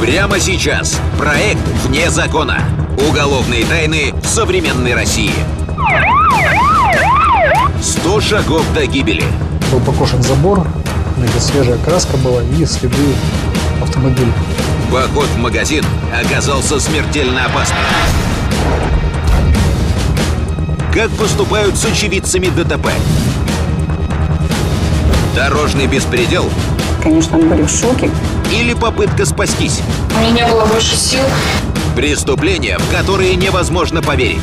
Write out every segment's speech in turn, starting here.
Прямо сейчас. Проект «Вне закона». Уголовные тайны в современной России. 100 шагов до гибели. Был покошен забор, значит, свежая краска была и следы автомобиля. Поход в магазин оказался смертельно опасным. Как поступают с очевидцами ДТП? Дорожный беспредел Конечно, были в шоке. Или попытка спастись? У меня не было больше сил. Преступления, в которые невозможно поверить.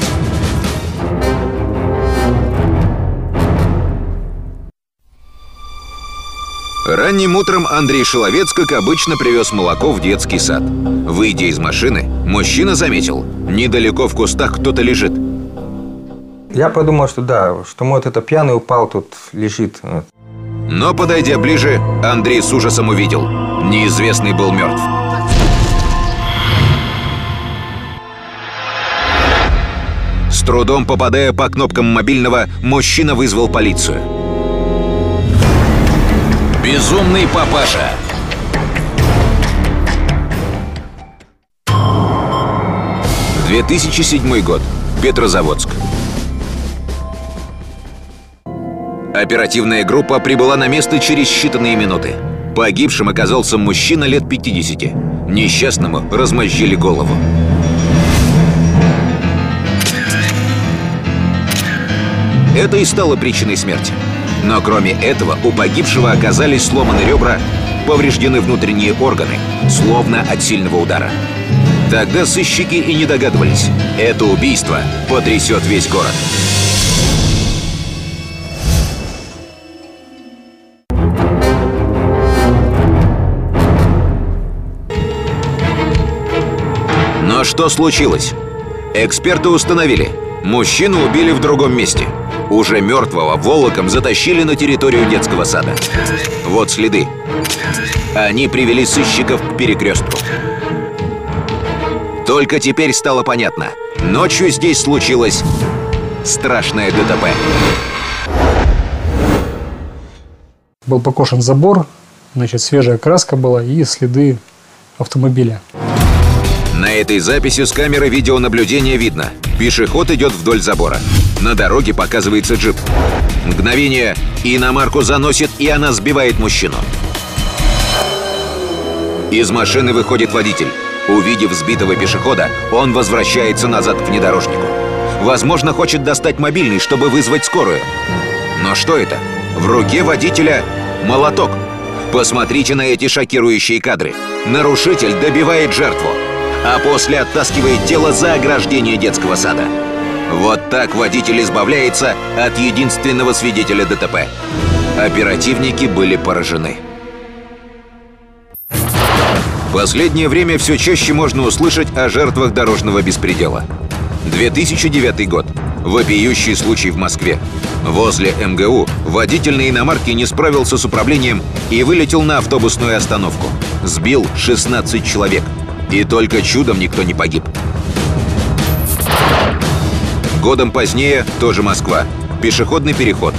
Ранним утром Андрей Шиловец, как обычно, привез молоко в детский сад. Выйдя из машины, мужчина заметил, недалеко в кустах кто-то лежит. Я подумал, что да, что может это пьяный упал, тут лежит. Но, подойдя ближе, Андрей с ужасом увидел, неизвестный был мертв. С трудом попадая по кнопкам мобильного, мужчина вызвал полицию. Безумный папаша. Две 2007 год. Петрозаводск. Оперативная группа прибыла на место через считанные минуты. Погибшим оказался мужчина лет 50. Несчастному размозжили голову. Это и стало причиной смерти. Но кроме этого у погибшего оказались сломаны ребра, повреждены внутренние органы, словно от сильного удара. Тогда сыщики и не догадывались. Это убийство потрясет весь город. Но что случилось? Эксперты установили, мужчину убили в другом месте. Уже мертвого волоком затащили на территорию детского сада. Вот следы. Они привели сыщиков к перекрестку. Только теперь стало понятно. Ночью здесь случилось страшное ДТП. Был покошен забор, значит, свежая краска была и следы автомобиля. На этой записи с камеры видеонаблюдения видно. Пешеход идет вдоль забора. На дороге показывается джип. Мгновение, и иномарку заносит, и она сбивает мужчину. Из машины выходит водитель. Увидев сбитого пешехода, он возвращается назад к внедорожнику. Возможно, хочет достать мобильный, чтобы вызвать скорую. Но что это? В руке водителя молоток. Посмотрите на эти шокирующие кадры. Нарушитель добивает жертву, а после оттаскивает тело за ограждение детского сада. Вот так водитель избавляется от единственного свидетеля ДТП. Оперативники были поражены. Последнее время все чаще можно услышать о жертвах дорожного беспредела. 2009 год. Вопиющий случай в Москве. Возле МГУ водитель на иномарке не справился с управлением и вылетел на автобусную остановку. Сбил 16 человек. И только чудом никто не погиб. Годом позднее тоже Москва. Пешеходный переход.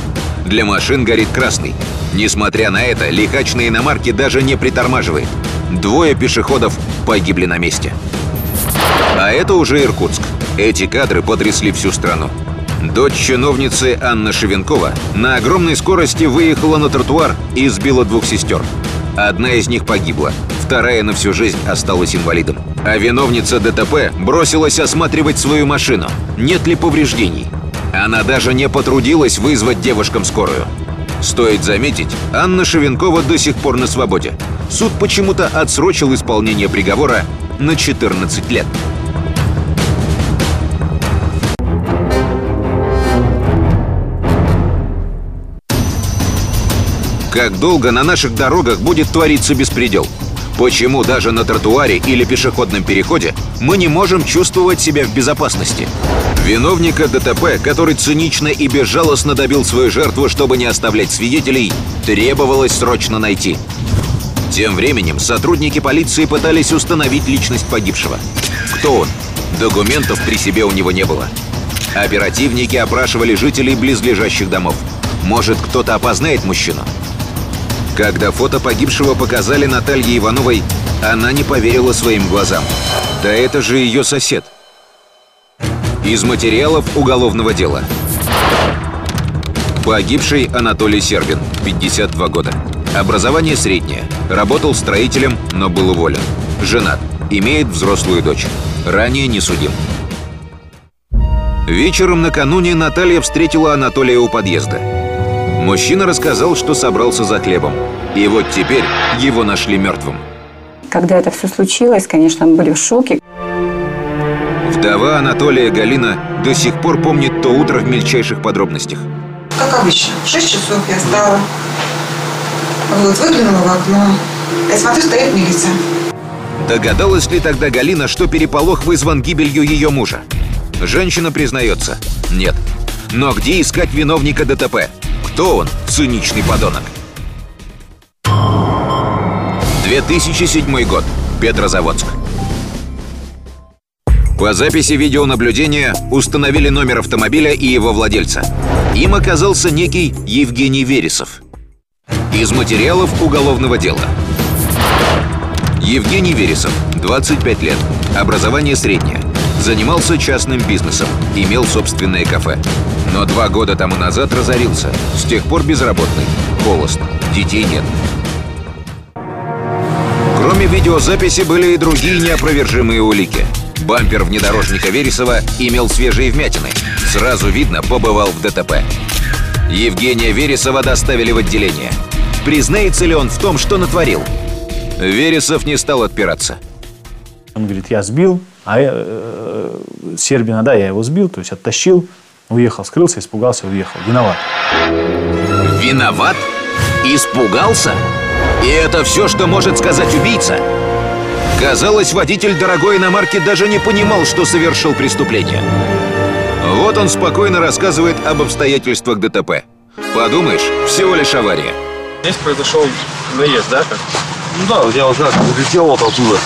Для машин горит красный. Несмотря на это, лихач на иномарке даже не притормаживает. Двое пешеходов погибли на месте. А это уже Иркутск. Эти кадры потрясли всю страну. Дочь чиновницы Анна Шевенкова на огромной скорости выехала на тротуар и сбила двух сестер. Одна из них погибла, вторая на всю жизнь осталась инвалидом. А виновница ДТП бросилась осматривать свою машину. Нет ли повреждений? Она даже не потрудилась вызвать девушкам скорую. Стоит заметить, Анна Шевенкова до сих пор на свободе. Суд почему-то отсрочил исполнение приговора на 14 лет. Как долго на наших дорогах будет твориться беспредел? Почему даже на тротуаре или пешеходном переходе мы не можем чувствовать себя в безопасности? Виновника ДТП, который цинично и безжалостно добил свою жертву, чтобы не оставлять свидетелей, требовалось срочно найти. Тем временем сотрудники полиции пытались установить личность погибшего. Кто он? Документов при себе у него не было. Оперативники опрашивали жителей близлежащих домов. Может, кто-то опознает мужчину? Когда фото погибшего показали Наталье Ивановой, Она не поверила своим глазам. Да это же ее сосед. Из материалов уголовного дела. Погибший Анатолий Сербин, 52 года. Образование среднее. Работал строителем, но был уволен. Женат. Имеет взрослую дочь. Ранее не судим. Вечером накануне Наталья встретила Анатолия у подъезда. Мужчина рассказал, что собрался за хлебом. И вот теперь его нашли мертвым. Когда это все случилось, конечно, мы были в шоке. Вдова Анатолия Галина до сих пор помнит то утро в мельчайших подробностях. Как обычно, в 6 часов я встала. Вот, выглянула в окно. Я смотрю, стоит милиция. Догадалась ли тогда Галина, что переполох вызван гибелью ее мужа? Женщина признается, нет. Но где искать виновника ДТП? Кто он, циничный подонок? 2007 год. Петрозаводск. По записи видеонаблюдения установили номер автомобиля и его владельца. Им оказался некий Евгений Вересов. Из материалов уголовного дела. Евгений Вересов, 25 лет, образование среднее. Занимался частным бизнесом, имел собственное кафе. Но два года тому назад разорился. С тех пор безработный, холост, детей нет. Кроме видеозаписи были и другие неопровержимые улики. Бампер внедорожника Вересова имел свежие вмятины. Сразу видно, побывал в ДТП. Евгения Вересова доставили в отделение. Признается ли он в том, что натворил? Вересов не стал отпираться. Он говорит, я сбил, а я, э, Сербина, да, я его сбил, то есть оттащил, уехал, скрылся, испугался, уехал. Виноват. Виноват? Испугался? И это все, что может сказать убийца? Казалось, водитель дорогой иномарки даже не понимал, что совершил преступление. Вот он спокойно рассказывает об обстоятельствах ДТП. Подумаешь, всего лишь авария. Здесь произошел наезд, да? Ну да, я вот как летел вот оттуда.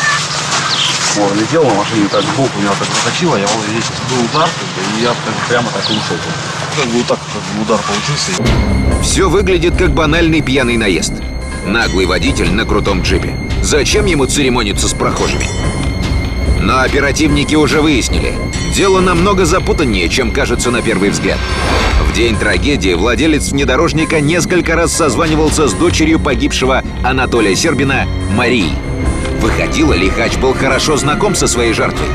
Вот, летел на машине, так сбоку меня так затащило, я вот здесь был удар, и я бы прямо так и ушел. Как бы вот так как бы удар получился. Все выглядит как банальный пьяный наезд. Наглый водитель на крутом джипе. Зачем ему церемониться с прохожими? Но оперативники уже выяснили. Дело намного запутаннее, чем кажется на первый взгляд. В день трагедии владелец внедорожника несколько раз созванивался с дочерью погибшего Анатолия Сербина Марией. Выходило, Лихач был хорошо знаком со своей жертвой.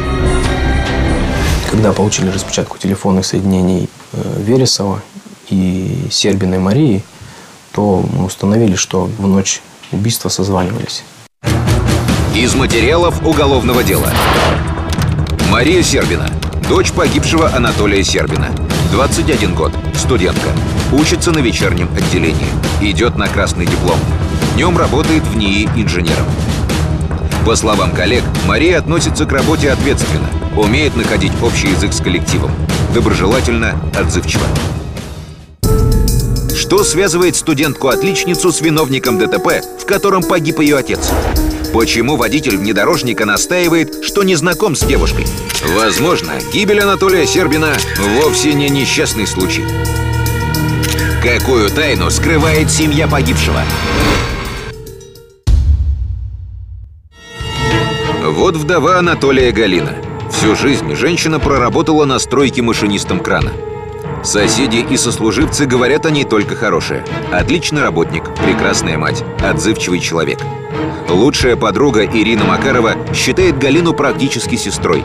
Когда получили распечатку телефонных соединений э, Вересова и Сербиной Марии, то мы установили, что в ночь убийства созванивались. Из материалов уголовного дела. Мария Сербина, дочь погибшего Анатолия Сербина. 21 год, студентка. Учится на вечернем отделении. Идет на красный диплом. Днем работает в НИИ инженером. По словам коллег, Мария относится к работе ответственно, умеет находить общий язык с коллективом, доброжелательно, отзывчиво. Что связывает студентку-отличницу с виновником ДТП, в котором погиб ее отец? Почему водитель внедорожника настаивает, что не знаком с девушкой? Возможно, гибель Анатолия Сербина вовсе не несчастный случай. Какую тайну скрывает семья погибшего? Вот вдова Анатолия Галина. Всю жизнь женщина проработала на стройке машинистом крана. Соседи и сослуживцы говорят о ней только хорошее. Отличный работник, прекрасная мать, отзывчивый человек. Лучшая подруга Ирина Макарова считает Галину практически сестрой.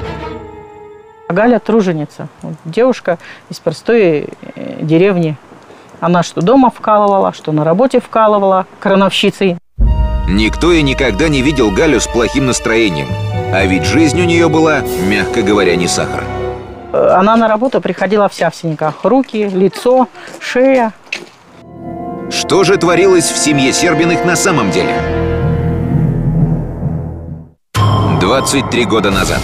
Галя труженица. Девушка из простой э, деревни. Она что дома вкалывала, что на работе вкалывала крановщицей. Никто и никогда не видел Галю с плохим настроением. А ведь жизнь у нее была, мягко говоря, не сахар. Она на работу приходила вся в синяках. Руки, лицо, шея. Что же творилось в семье Сербиных на самом деле? 23 года назад.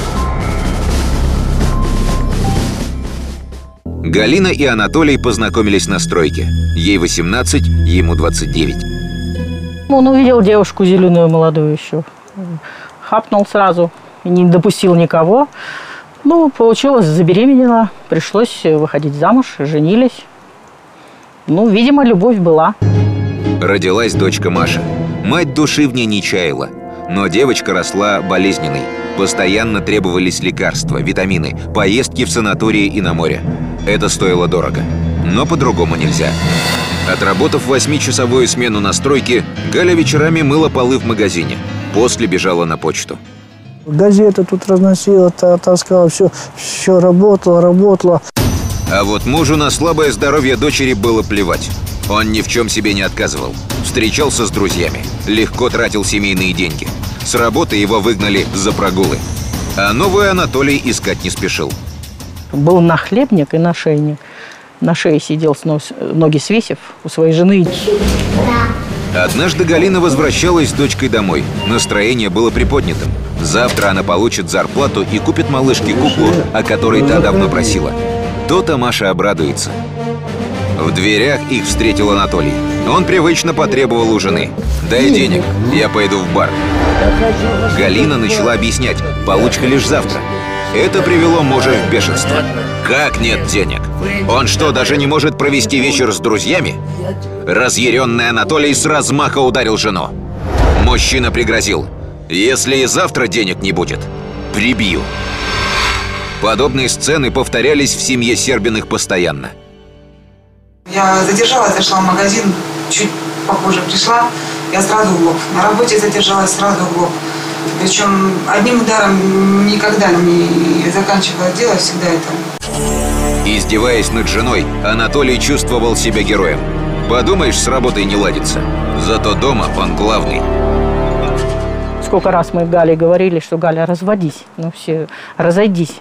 Галина и Анатолий познакомились на стройке. Ей 18, ему 29. Он увидел девушку зеленую молодую еще. Хапнул сразу и не допустил никого. Ну, получилось, забеременела. Пришлось выходить замуж, женились. Ну, видимо, любовь была. Родилась дочка Маша. Мать души в ней не чаяла. Но девочка росла болезненной. Постоянно требовались лекарства, витамины, поездки в санатории и на море. Это стоило дорого. Но по-другому нельзя. Отработав восьмичасовую смену на стройке, Галя вечерами мыла полы в магазине. После бежала на почту. Газеты тут разносила, та- таскала, все, все работало, работало. А вот мужу на слабое здоровье дочери было плевать. Он ни в чем себе не отказывал. Встречался с друзьями, легко тратил семейные деньги. С работы его выгнали за прогулы. А новый Анатолий искать не спешил. Был нахлебник и нашейник. На шее сидел, с ноги свесив у своей жены. Однажды Галина возвращалась с дочкой домой. Настроение было приподнятым. Завтра она получит зарплату и купит малышке куклу, о которой та давно просила. То-то Маша обрадуется. В дверях их встретил Анатолий. Он привычно потребовал у жены. «Дай денег, я пойду в бар». Галина начала объяснять, получка лишь завтра. Это привело мужа в бешенство. Как нет денег? Он что, даже не может провести вечер с друзьями? Разъяренный Анатолий с размаха ударил жену. Мужчина пригрозил. Если и завтра денег не будет, прибью. Подобные сцены повторялись в семье Сербиных постоянно. Я задержалась, зашла в магазин, чуть попозже пришла, я сразу в лоб. На работе задержалась сразу в лоб. Причем одним ударом никогда не заканчивала дело, всегда это. Издеваясь над женой, Анатолий чувствовал себя героем. Подумаешь, с работой не ладится. Зато дома он главный. Сколько раз мы Гале говорили, что Галя, разводись. Ну все, разойдись.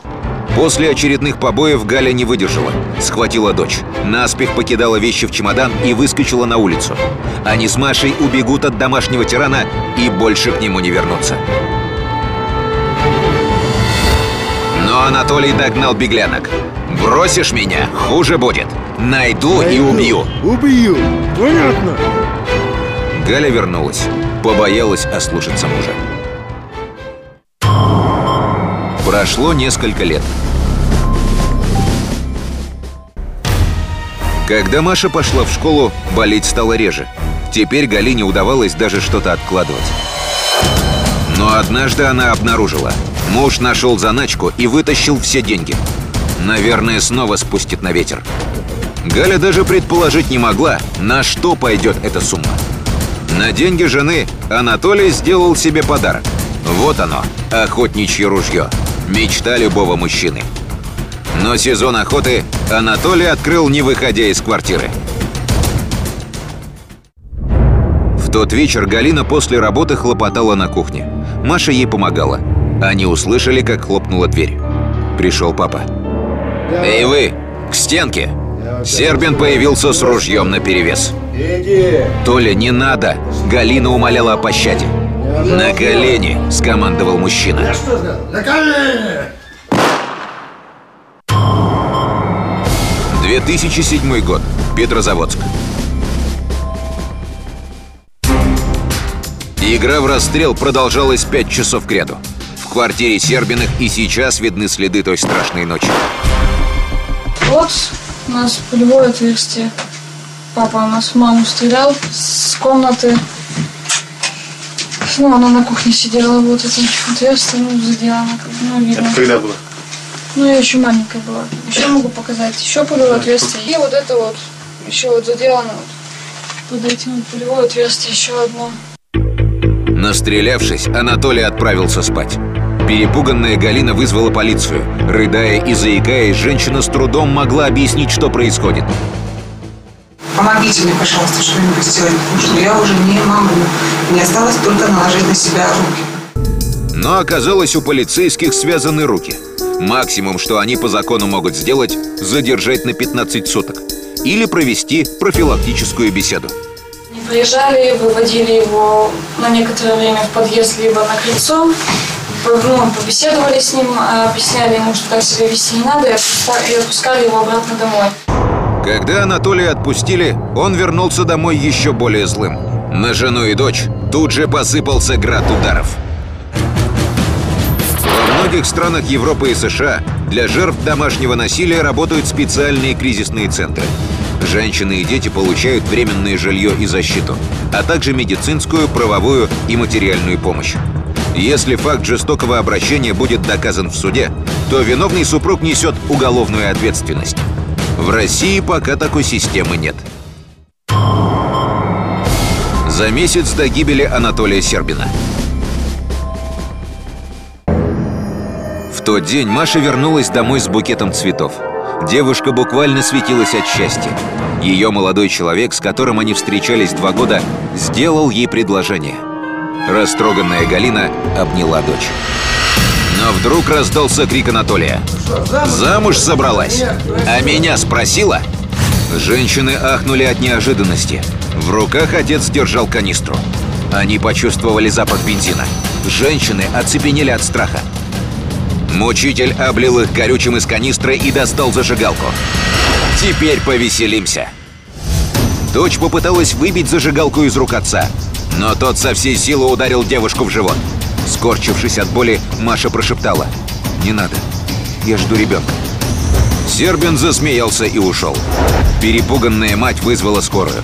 После очередных побоев Галя не выдержала. Схватила дочь. Наспех покидала вещи в чемодан и выскочила на улицу. Они с Машей убегут от домашнего тирана и больше к нему не вернутся. Но Анатолий догнал беглянок. «Бросишь меня, хуже будет. Найду и убью». Убью. Понятно. Галя вернулась. Побоялась ослушаться мужа. Прошло несколько лет. Когда Маша пошла в школу, болеть стало реже. Теперь Галине удавалось даже что-то откладывать. Но однажды она обнаружила. Муж нашел заначку и вытащил все деньги. Наверное, снова спустит на ветер. Галя даже предположить не могла, на что пойдет эта сумма. На деньги жены Анатолий сделал себе подарок. Вот оно, охотничье ружье. Мечта любого мужчины. Но сезон охоты Анатолий открыл, не выходя из квартиры. В тот вечер Галина после работы хлопотала на кухне. Маша ей помогала. Они услышали, как хлопнула дверь. Пришел папа. «Эй вы, к стенке!» Сербин появился с ружьем наперевес. Иди. «Толя, не надо!» Галина умоляла о пощаде. «На колени!» – скомандовал мужчина. Что сказал? На колени. 2007 год. Петрозаводск. Игра в расстрел продолжалась пять часов кряду. В квартире Сербиных и сейчас видны следы той страшной ночи. Вот у нас пулевое отверстие. Папа у нас в маму стрелял с комнаты. Ну, она на кухне сидела, вот это отверстие, ну, заделано, как бы, ну, видно. когда было? Ну, я еще маленькая была. Еще могу показать. Еще пулевое отверстие. И вот это вот, еще вот заделано вот. Под этим вот пулевое отверстие еще одно. Настрелявшись, Анатолий отправился спать. Перепуганная Галина вызвала полицию. Рыдая и заикаясь, женщина с трудом могла объяснить, что происходит. Помогите мне, пожалуйста, что-нибудь сделать, потому что я уже не могу. Мне осталось только наложить на себя руки. Но оказалось, у полицейских связаны руки. Максимум, что они по закону могут сделать, задержать на 15 суток. Или провести профилактическую беседу. Они приезжали, выводили его на некоторое время в подъезд, либо на крыльцо. Ну, побеседовали с ним, а, объясняли ему, что так себя вести не надо, и отпускали его обратно домой. Когда Анатолия отпустили, он вернулся домой еще более злым. На жену и дочь тут же посыпался град ударов. Во многих странах Европы и США для жертв домашнего насилия работают специальные кризисные центры. Женщины и дети получают временное жилье и защиту, а также медицинскую, правовую и материальную помощь. Если факт жестокого обращения будет доказан в суде, то виновный супруг несет уголовную ответственность. В России пока такой системы нет. За месяц до гибели Анатолия Сербина. В тот день Маша вернулась домой с букетом цветов. Девушка буквально светилась от счастья. Ее молодой человек, с которым они встречались два года, сделал ей предложение. Растроганная Галина обняла дочь. Но вдруг раздался крик Анатолия. «Замуж собралась? А меня спросила?» Женщины ахнули от неожиданности. В руках отец держал канистру. Они почувствовали запах бензина. Женщины оцепенели от страха. Мучитель облил их горючим из канистры и достал зажигалку. Теперь повеселимся. Дочь попыталась выбить зажигалку из рук отца, но тот со всей силы ударил девушку в живот. Скорчившись от боли, Маша прошептала. «Не надо, я жду ребенка». Сербин засмеялся и ушел. Перепуганная мать вызвала скорую.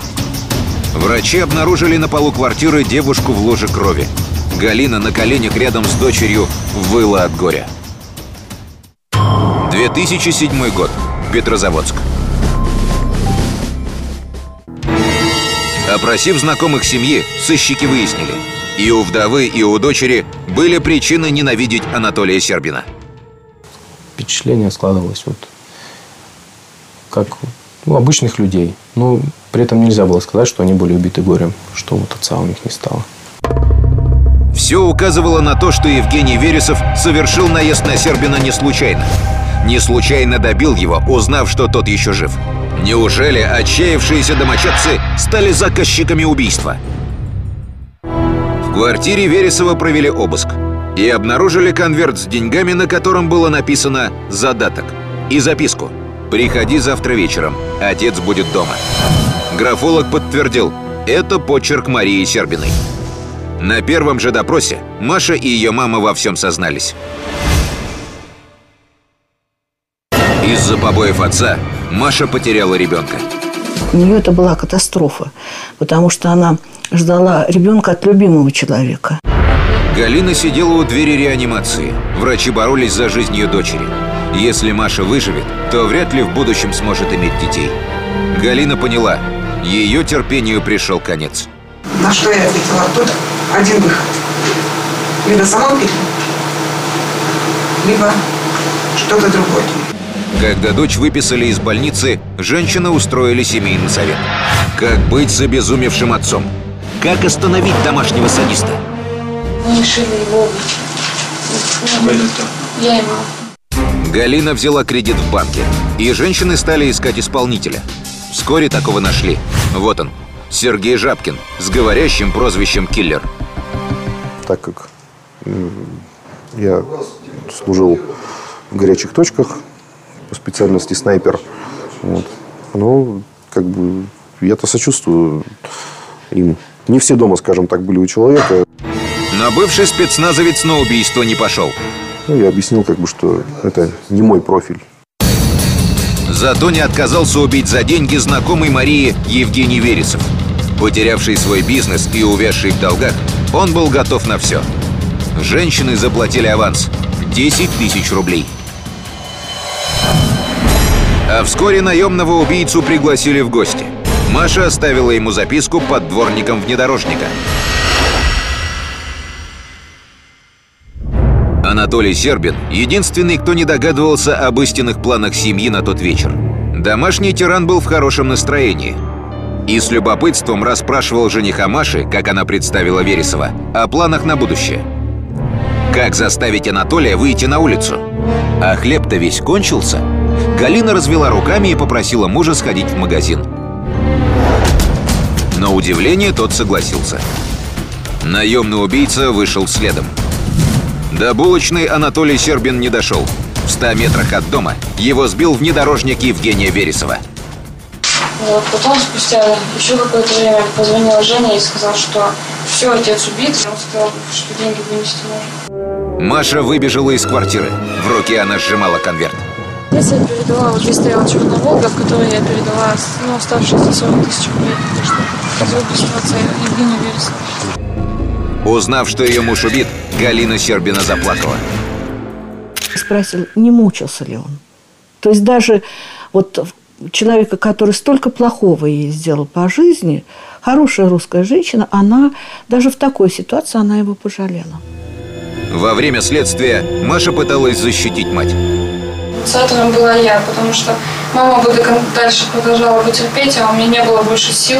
Врачи обнаружили на полу квартиры девушку в ложе крови. Галина на коленях рядом с дочерью выла от горя. 2007 год. Петрозаводск. Опросив знакомых семьи, сыщики выяснили, и у вдовы, и у дочери были причины ненавидеть Анатолия Сербина. Впечатление складывалось вот как у обычных людей. Но при этом нельзя было сказать, что они были убиты горем, что вот отца у них не стало. Все указывало на то, что Евгений Вересов совершил наезд на Сербина не случайно. Не случайно добил его, узнав, что тот еще жив. Неужели отчаявшиеся домочадцы стали заказчиками убийства? В квартире Вересова провели обыск и обнаружили конверт с деньгами, на котором было написано «Задаток» и записку «Приходи завтра вечером, отец будет дома». Графолог подтвердил, это почерк Марии Сербиной. На первом же допросе Маша и ее мама во всем сознались. Из-за побоев отца Маша потеряла ребенка. У нее это была катастрофа, потому что она ждала ребенка от любимого человека. Галина сидела у двери реанимации. Врачи боролись за жизнь ее дочери. Если Маша выживет, то вряд ли в будущем сможет иметь детей. Галина поняла, ее терпению пришел конец. На что я ответила? Тут один выход. Либо самоубийство, либо что-то другое. Когда дочь выписали из больницы, женщины устроили семейный совет. Как быть с обезумевшим отцом? Как остановить домашнего садиста? Мы решили его убить. Я мама. Галина взяла кредит в банке, и женщины стали искать исполнителя. Вскоре такого нашли. Вот он, Сергей Жабкин, с говорящим прозвищем «Киллер». Так как я служил в горячих точках по специальности снайпер, вот, ну, как бы, я-то сочувствую им. Не все дома, скажем так, были у человека. Но бывший спецназовец на убийство не пошел. Ну, я объяснил, как бы, что это не мой профиль. Зато не отказался убить за деньги знакомый Марии Евгений Вересов. Потерявший свой бизнес и увязший в долгах, он был готов на все. Женщины заплатили аванс – 10 тысяч рублей. А вскоре наемного убийцу пригласили в гости. Маша оставила ему записку под дворником внедорожника. Анатолий Сербин – единственный, кто не догадывался об истинных планах семьи на тот вечер. Домашний тиран был в хорошем настроении. И с любопытством расспрашивал жениха Маши, как она представила Вересова, о планах на будущее. Как заставить Анатолия выйти на улицу? А хлеб-то весь кончился. Галина развела руками и попросила мужа сходить в магазин. На удивление тот согласился. Наемный убийца вышел следом. До булочной Анатолий Сербин не дошел. В 100 метрах от дома его сбил внедорожник Евгения Вересова. Вот, потом, спустя еще какое-то время, позвонил Женя и сказал, что все, отец убит. Он сказал, что деньги вынести можно. Маша выбежала из квартиры. В руке она сжимала конверт. Здесь я передала, вот здесь стояла черная Волга, в которой я передала ну, оставшиеся 40 тысяч рублей, за убийство отца Евгения Вересова. Узнав, что ее муж убит, Галина Щербина заплакала. Спросил, не мучился ли он. То есть даже вот человека, который столько плохого ей сделал по жизни, хорошая русская женщина, она даже в такой ситуации она его пожалела. Во время следствия Маша пыталась защитить мать. Инициатором была я, потому что мама бы дальше продолжала бы терпеть, а у меня не было больше сил.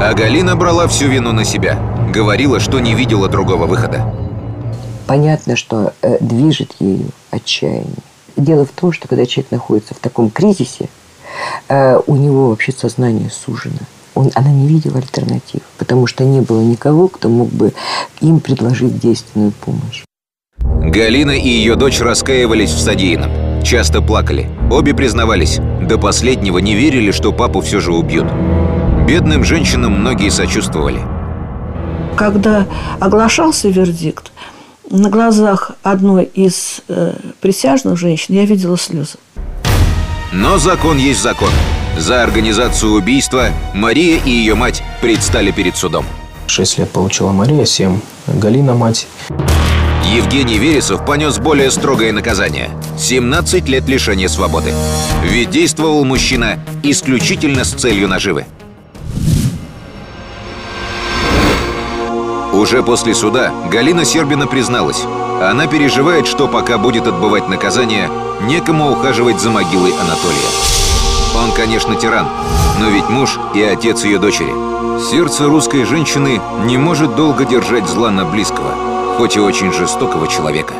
А Галина брала всю вину на себя. Говорила, что не видела другого выхода. Понятно, что э, движет ею отчаяние. Дело в том, что когда человек находится в таком кризисе, э, у него вообще сознание сужено. Он, она не видела альтернатив, потому что не было никого, кто мог бы им предложить действенную помощь. Галина и ее дочь раскаивались в содеянном. Часто плакали. Обе признавались. До последнего не верили, что папу все же убьют. Бедным женщинам многие сочувствовали. Когда оглашался вердикт, на глазах одной из э, присяжных женщин я видела слезы. Но закон есть закон. За организацию убийства Мария и ее мать предстали перед судом. Шесть лет получила Мария, семь Галина мать. Евгений Вересов понес более строгое наказание – 17 лет лишения свободы. Ведь действовал мужчина исключительно с целью наживы. Уже после суда Галина Сербина призналась. Она переживает, что пока будет отбывать наказание, некому ухаживать за могилой Анатолия. Он, конечно, тиран, но ведь муж и отец ее дочери. Сердце русской женщины не может долго держать зла на близкого, хоть и очень жестокого человека.